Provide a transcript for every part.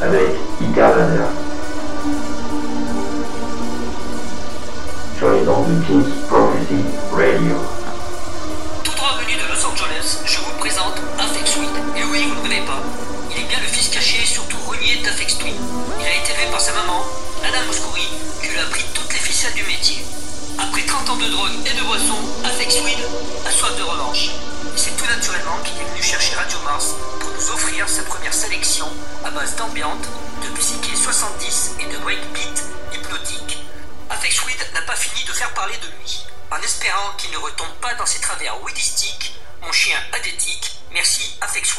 Avec Ika Vanner. Sur les ondes de King's Prophecy Radio. Tout droit venu de Los Angeles, je vous présente Afex Twin. Et oui, vous ne connaissez pas. Il est bien le fils caché et surtout renié d'Afex Twin. Il a été élevé par sa maman, Anna Moscouri, qui lui a appris toutes les ficelles du métier. Après 30 ans de drogue et de boisson, Afex Twin a soif de revanche. Qu'il est venu chercher Radio Mars pour nous offrir sa première sélection à base d'ambiante, de psyché 70 et de breakbeat hypnotique. Afex n'a pas fini de faire parler de lui. En espérant qu'il ne retombe pas dans ses travers weedistiques, mon chien adétique, merci Afex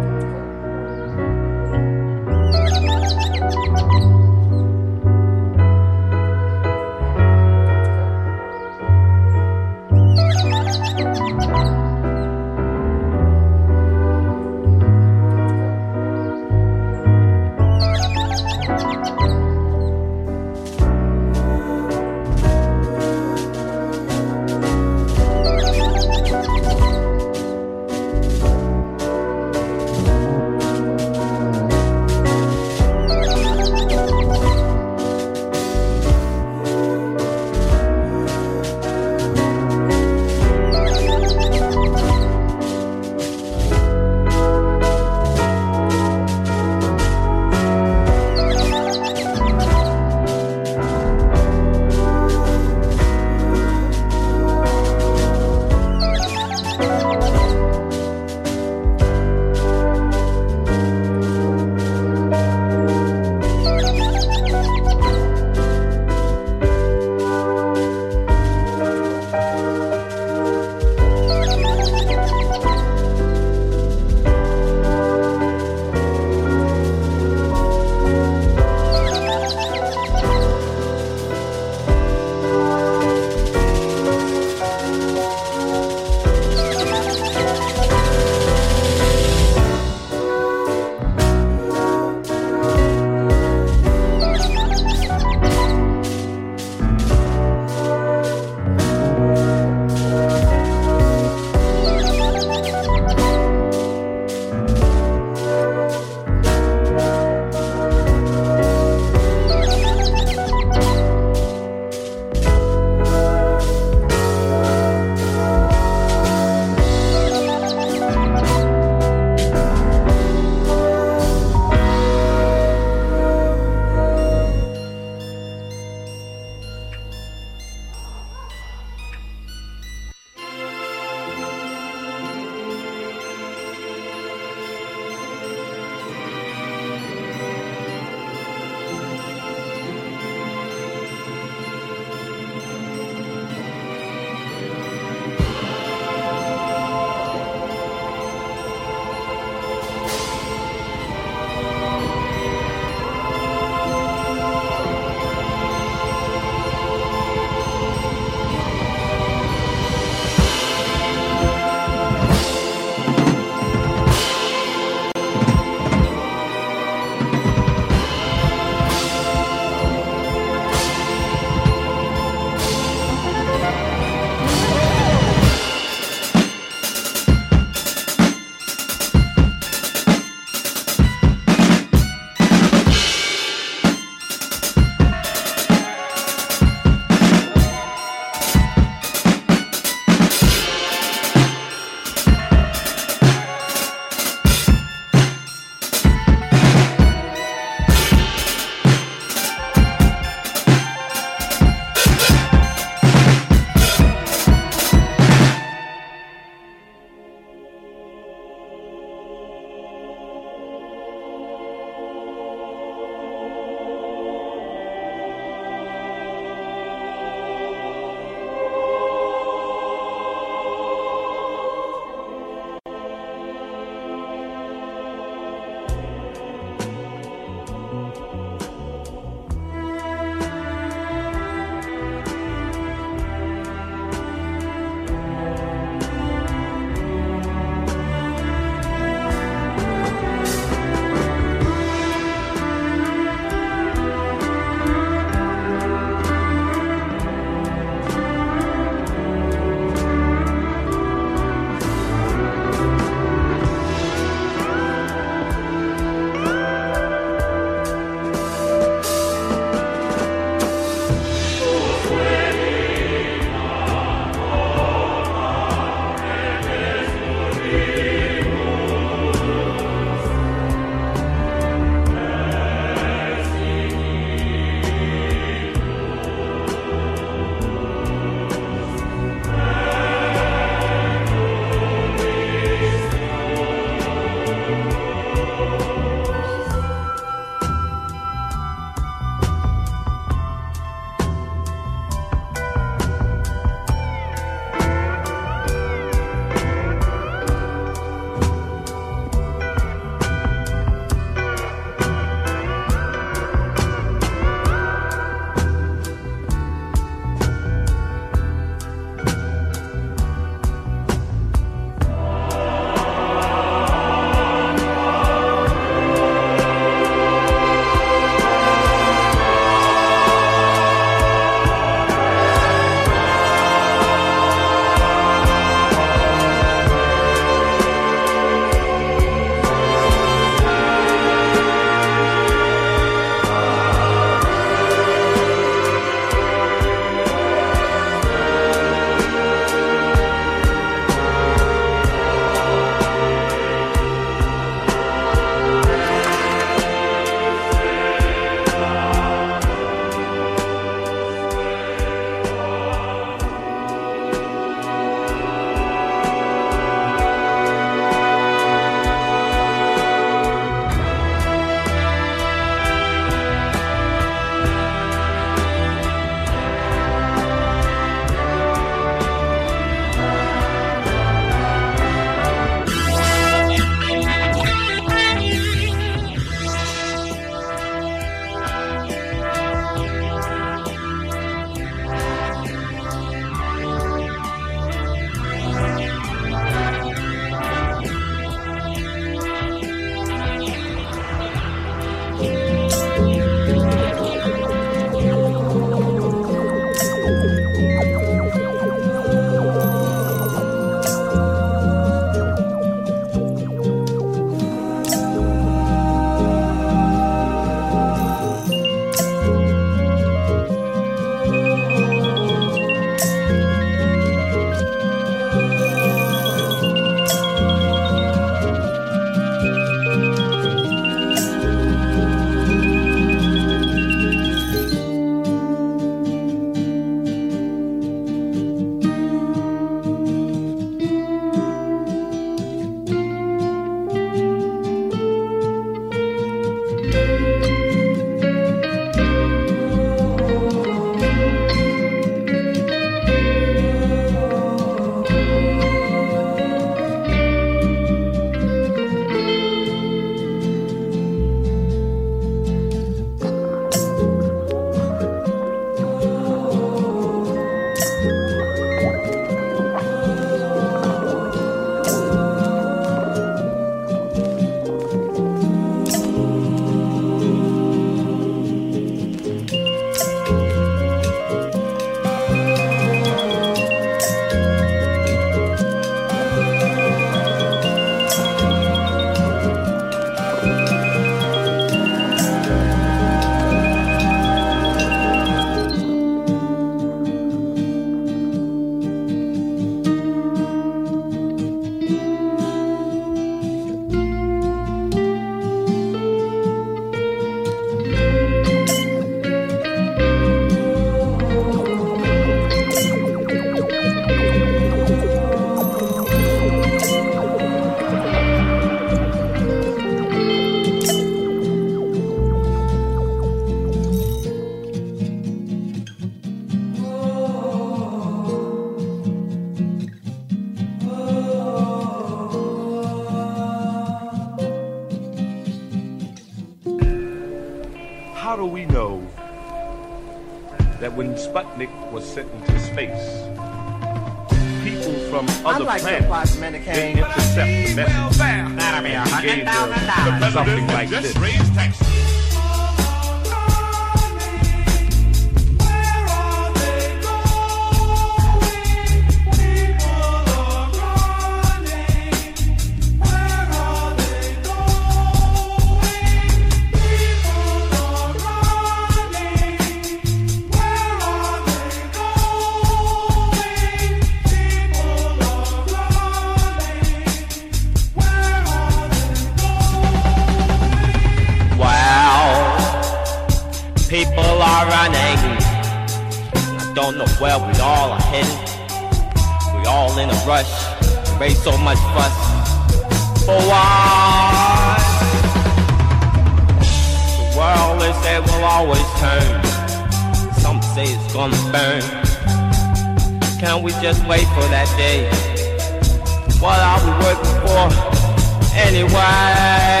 Anyway?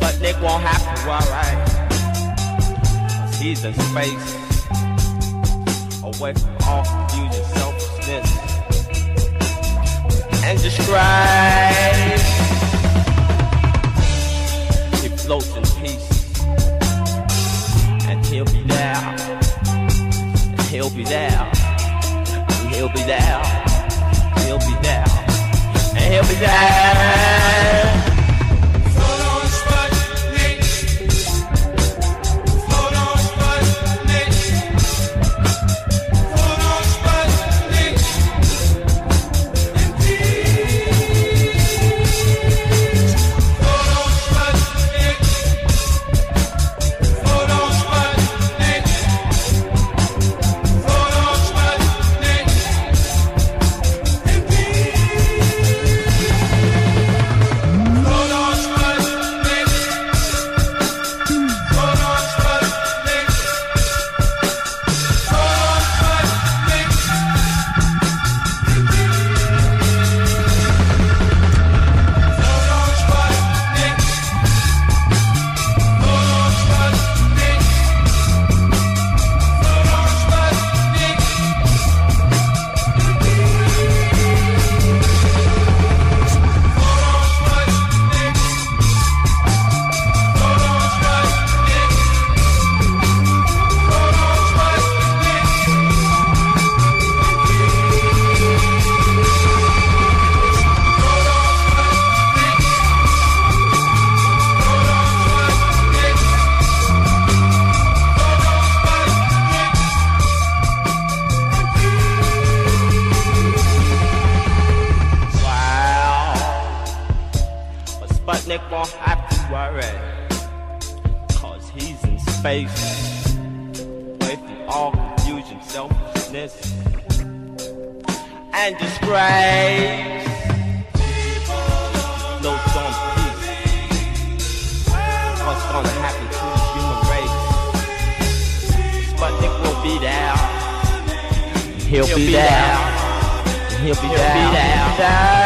But Nick won't have to worry. Cause he's in space. Away from all confusion, selfishness, and disgrace. He floats in peace. And he'll be there. And he'll be there. And he'll be there. He'll be there. And he'll be space. Away from all confusion, selfishness, and disgrace. No storm peace. What's gonna happen to the human race? Sputnik will be there. He'll, be, there. He'll be there. He'll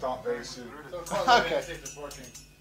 going to start very soon. Okay.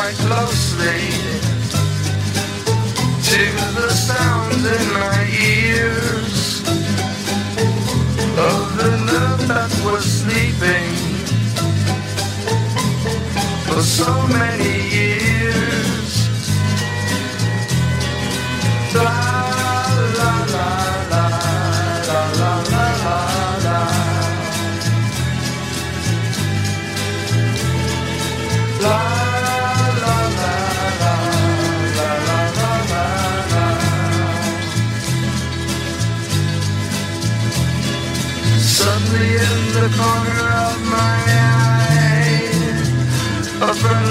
quite closely to the sounds in my ears. Of the love that was sleeping for so many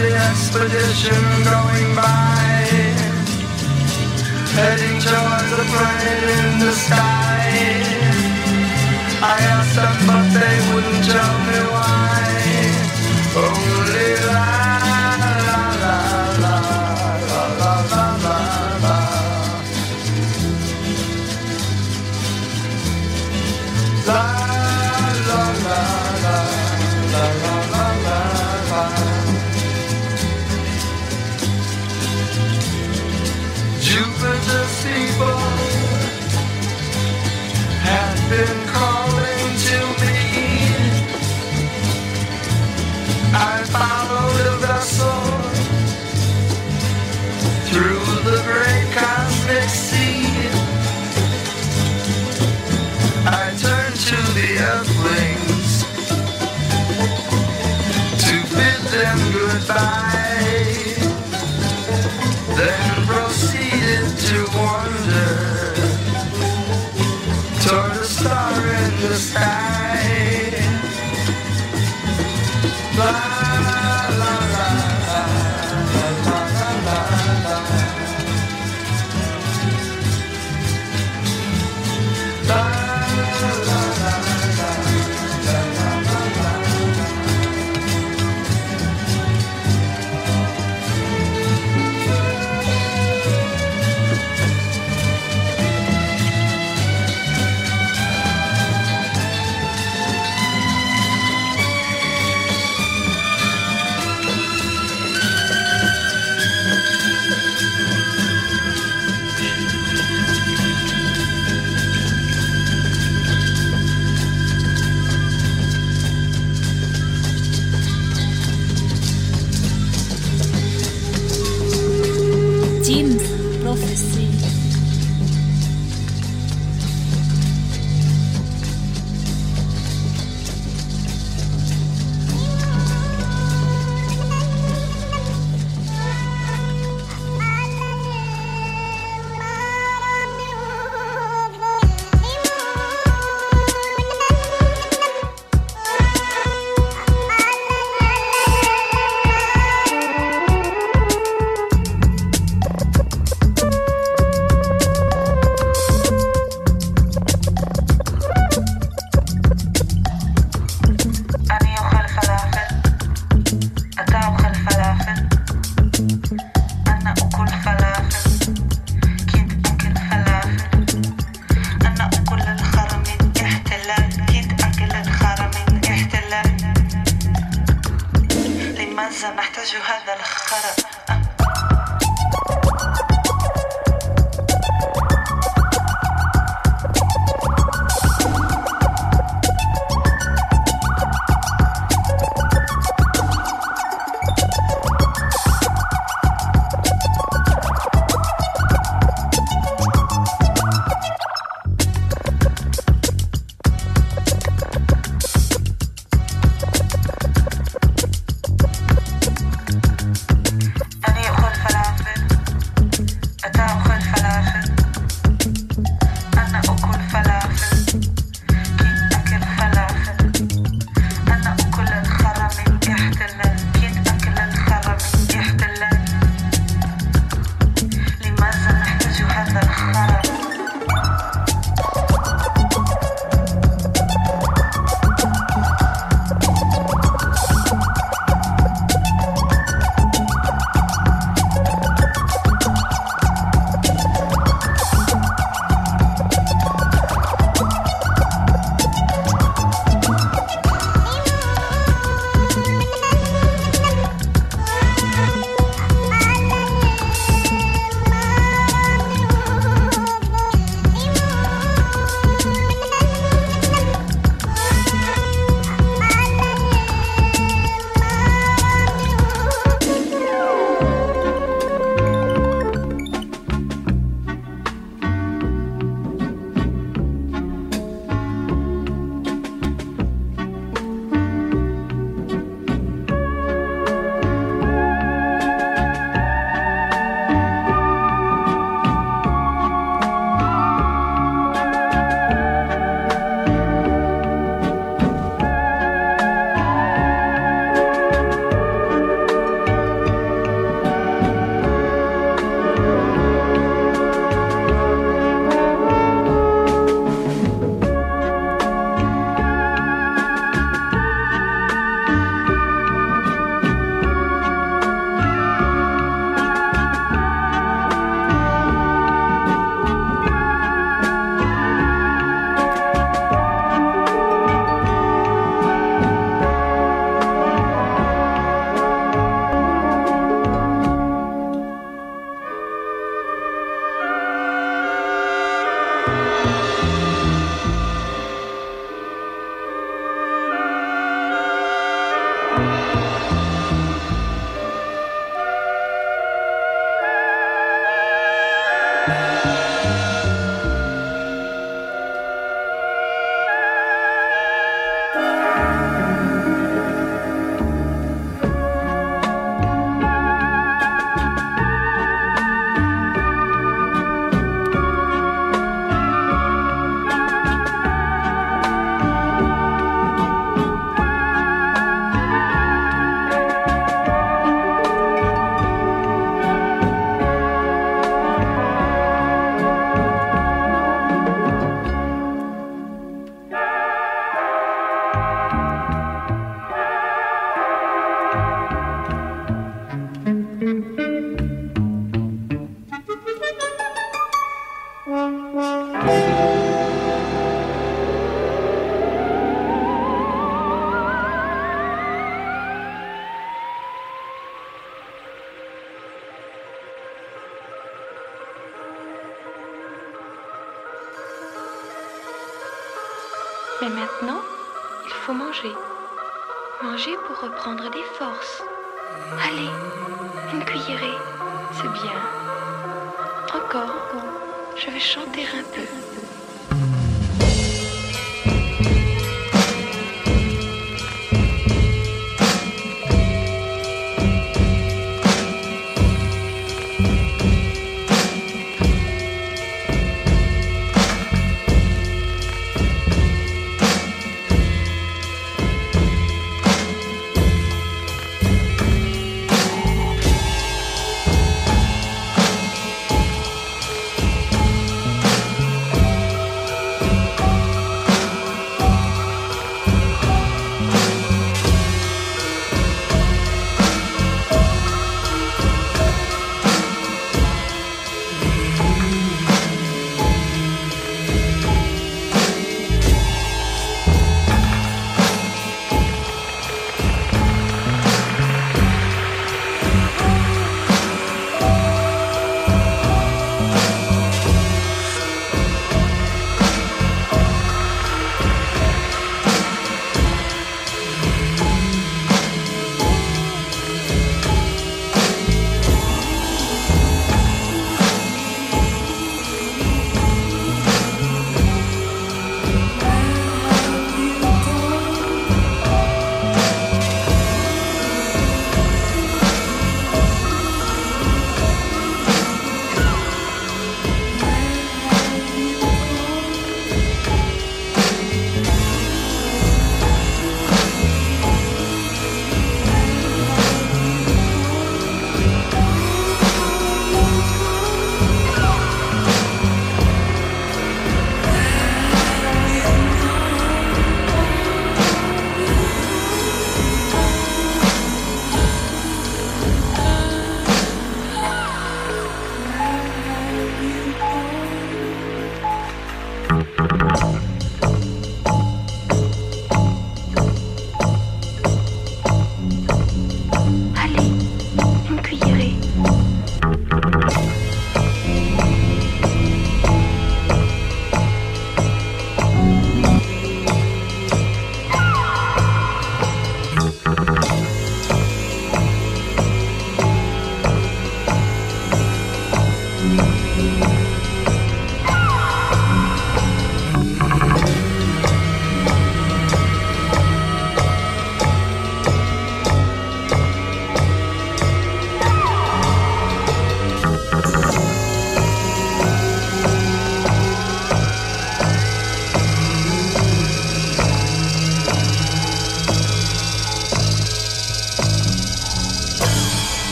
the expedition going by. Heading towards the planet in the sky. I asked them but they wouldn't tell me why.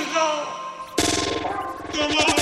Come on. Come on.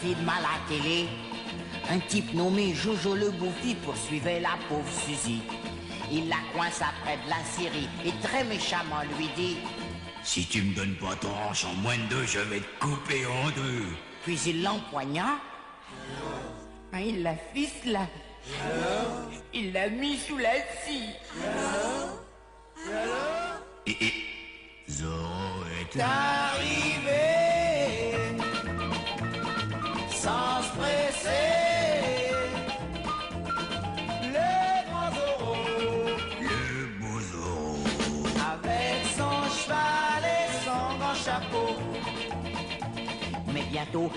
Film à la télé. Un type nommé Jojo le Bouffi poursuivait la pauvre Suzy. Il la coince après de la Syrie et très méchamment lui dit Si tu me donnes pas ton hanche en moins de deux, je vais te couper en deux. Puis il l'empoigna. Hein, il la ficela. Il l'a mis sous la scie. Et, et Zorro est arrivé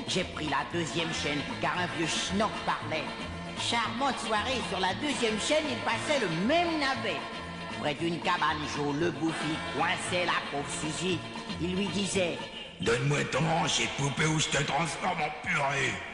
J'ai pris la deuxième chaîne, car un vieux schnock parlait. Charmante soirée, sur la deuxième chaîne, il passait le même navet. Près d'une cabane, Joe le bouffi coinçait la pauvre Suzy. Il lui disait Donne-moi ton hanche et poupée ou je te transforme en purée.